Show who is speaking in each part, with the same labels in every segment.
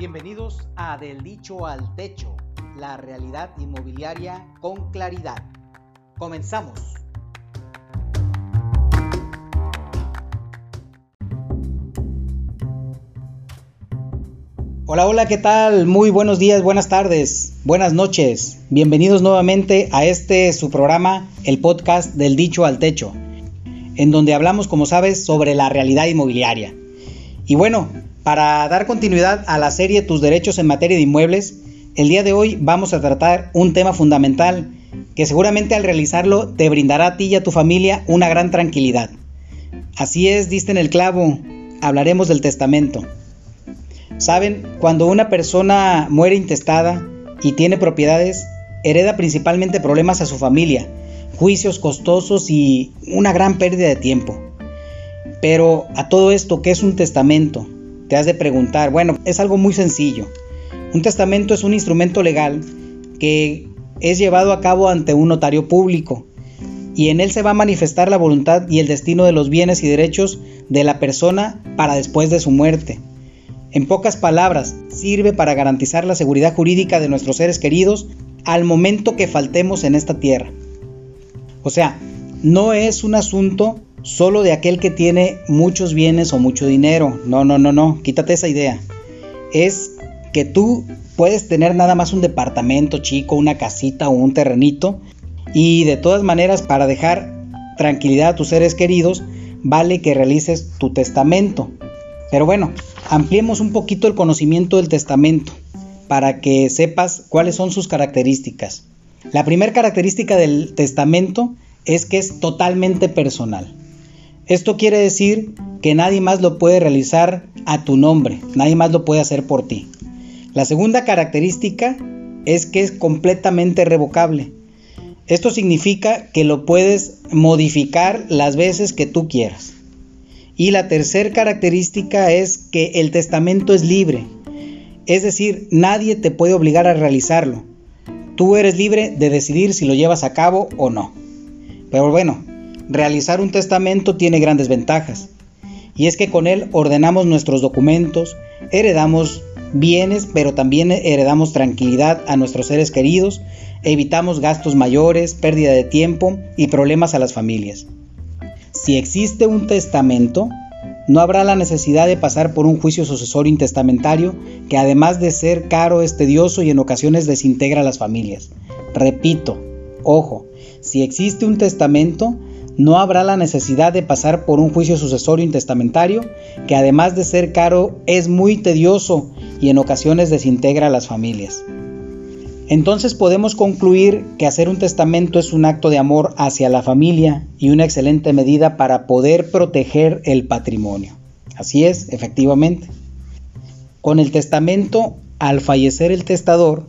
Speaker 1: Bienvenidos a Del Dicho al Techo, la realidad inmobiliaria con claridad. Comenzamos. Hola, hola, ¿qué tal? Muy buenos días, buenas tardes, buenas noches. Bienvenidos nuevamente a este su programa, el podcast Del Dicho al Techo, en donde hablamos, como sabes, sobre la realidad inmobiliaria. Y bueno, para dar continuidad a la serie Tus derechos en materia de inmuebles, el día de hoy vamos a tratar un tema fundamental que seguramente al realizarlo te brindará a ti y a tu familia una gran tranquilidad. Así es, diste en el clavo, hablaremos del testamento. Saben, cuando una persona muere intestada y tiene propiedades, hereda principalmente problemas a su familia, juicios costosos y una gran pérdida de tiempo. Pero a todo esto, ¿qué es un testamento? Te has de preguntar, bueno, es algo muy sencillo. Un testamento es un instrumento legal que es llevado a cabo ante un notario público y en él se va a manifestar la voluntad y el destino de los bienes y derechos de la persona para después de su muerte. En pocas palabras, sirve para garantizar la seguridad jurídica de nuestros seres queridos al momento que faltemos en esta tierra. O sea, no es un asunto solo de aquel que tiene muchos bienes o mucho dinero. No, no, no, no, quítate esa idea. Es que tú puedes tener nada más un departamento chico, una casita o un terrenito y de todas maneras para dejar tranquilidad a tus seres queridos vale que realices tu testamento. Pero bueno, ampliemos un poquito el conocimiento del testamento para que sepas cuáles son sus características. La primera característica del testamento es que es totalmente personal. Esto quiere decir que nadie más lo puede realizar a tu nombre, nadie más lo puede hacer por ti. La segunda característica es que es completamente revocable. Esto significa que lo puedes modificar las veces que tú quieras. Y la tercera característica es que el testamento es libre. Es decir, nadie te puede obligar a realizarlo. Tú eres libre de decidir si lo llevas a cabo o no. Pero bueno, realizar un testamento tiene grandes ventajas. Y es que con él ordenamos nuestros documentos, heredamos bienes, pero también heredamos tranquilidad a nuestros seres queridos, evitamos gastos mayores, pérdida de tiempo y problemas a las familias. Si existe un testamento, no habrá la necesidad de pasar por un juicio sucesorio intestamentario que además de ser caro es tedioso y en ocasiones desintegra a las familias. Repito, ojo, si existe un testamento, no habrá la necesidad de pasar por un juicio sucesorio intestamentario, que además de ser caro es muy tedioso y en ocasiones desintegra a las familias. Entonces podemos concluir que hacer un testamento es un acto de amor hacia la familia y una excelente medida para poder proteger el patrimonio. Así es, efectivamente. Con el testamento, al fallecer el testador,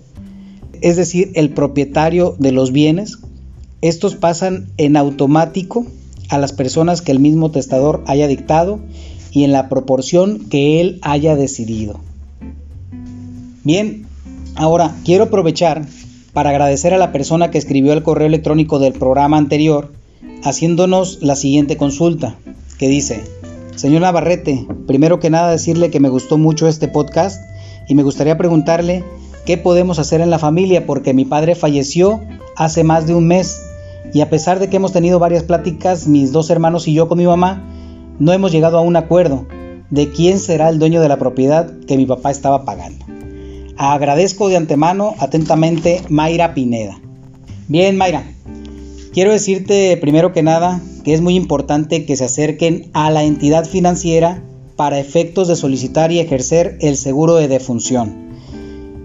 Speaker 1: es decir, el propietario de los bienes, estos pasan en automático a las personas que el mismo testador haya dictado y en la proporción que él haya decidido. Bien, ahora quiero aprovechar para agradecer a la persona que escribió el correo electrónico del programa anterior haciéndonos la siguiente consulta, que dice, Señor Navarrete, primero que nada decirle que me gustó mucho este podcast y me gustaría preguntarle qué podemos hacer en la familia porque mi padre falleció hace más de un mes y a pesar de que hemos tenido varias pláticas, mis dos hermanos y yo con mi mamá, no hemos llegado a un acuerdo de quién será el dueño de la propiedad que mi papá estaba pagando. Agradezco de antemano atentamente Mayra Pineda. Bien, Mayra, quiero decirte primero que nada que es muy importante que se acerquen a la entidad financiera para efectos de solicitar y ejercer el seguro de defunción.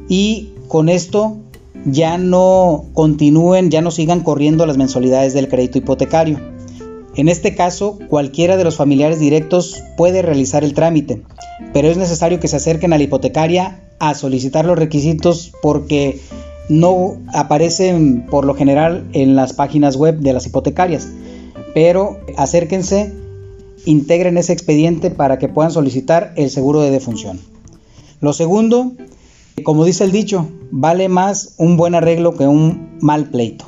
Speaker 1: Y con esto ya no continúen, ya no sigan corriendo las mensualidades del crédito hipotecario. En este caso, cualquiera de los familiares directos puede realizar el trámite, pero es necesario que se acerquen a la hipotecaria a solicitar los requisitos porque no aparecen por lo general en las páginas web de las hipotecarias. Pero acérquense, integren ese expediente para que puedan solicitar el seguro de defunción. Lo segundo como dice el dicho, vale más un buen arreglo que un mal pleito.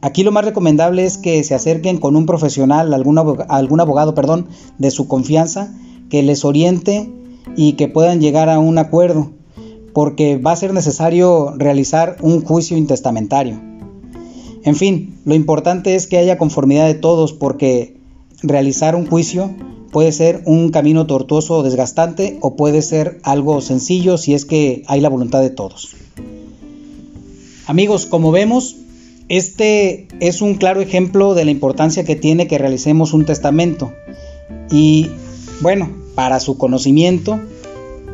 Speaker 1: Aquí lo más recomendable es que se acerquen con un profesional, algún abogado, perdón, de su confianza, que les oriente y que puedan llegar a un acuerdo. porque va a ser necesario realizar un juicio intestamentario. En fin, lo importante es que haya conformidad de todos porque realizar un juicio puede ser un camino tortuoso o desgastante o puede ser algo sencillo si es que hay la voluntad de todos. Amigos, como vemos, este es un claro ejemplo de la importancia que tiene que realicemos un testamento. Y bueno, para su conocimiento,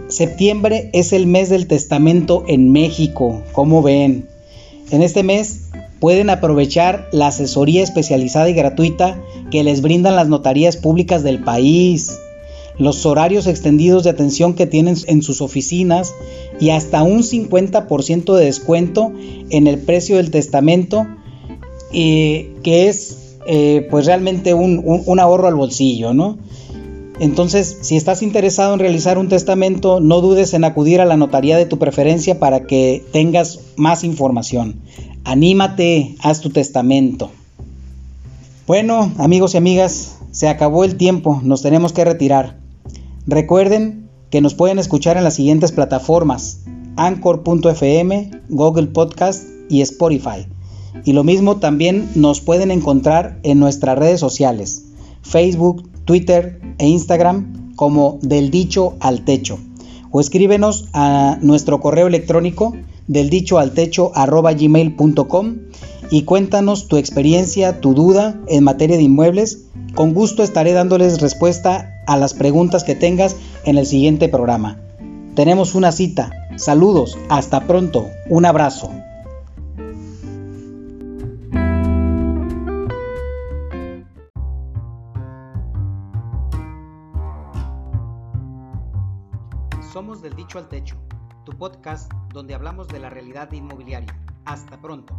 Speaker 1: septiembre es el mes del testamento en México, como ven. En este mes pueden aprovechar la asesoría especializada y gratuita que les brindan las notarías públicas del país, los horarios extendidos de atención que tienen en sus oficinas y hasta un 50% de descuento en el precio del testamento, eh, que es eh, pues realmente un, un ahorro al bolsillo, ¿no? Entonces, si estás interesado en realizar un testamento, no dudes en acudir a la notaría de tu preferencia para que tengas más información. Anímate, haz tu testamento. Bueno, amigos y amigas, se acabó el tiempo, nos tenemos que retirar. Recuerden que nos pueden escuchar en las siguientes plataformas: Anchor.fm, Google Podcast y Spotify. Y lo mismo también nos pueden encontrar en nuestras redes sociales: Facebook, Twitter e Instagram como del dicho al techo. O escríbenos a nuestro correo electrónico del dicho al techo gmail.com y cuéntanos tu experiencia, tu duda en materia de inmuebles. Con gusto estaré dándoles respuesta a las preguntas que tengas en el siguiente programa. Tenemos una cita. Saludos, hasta pronto, un abrazo. Somos del dicho al techo, tu podcast donde hablamos de la realidad inmobiliaria. Hasta pronto.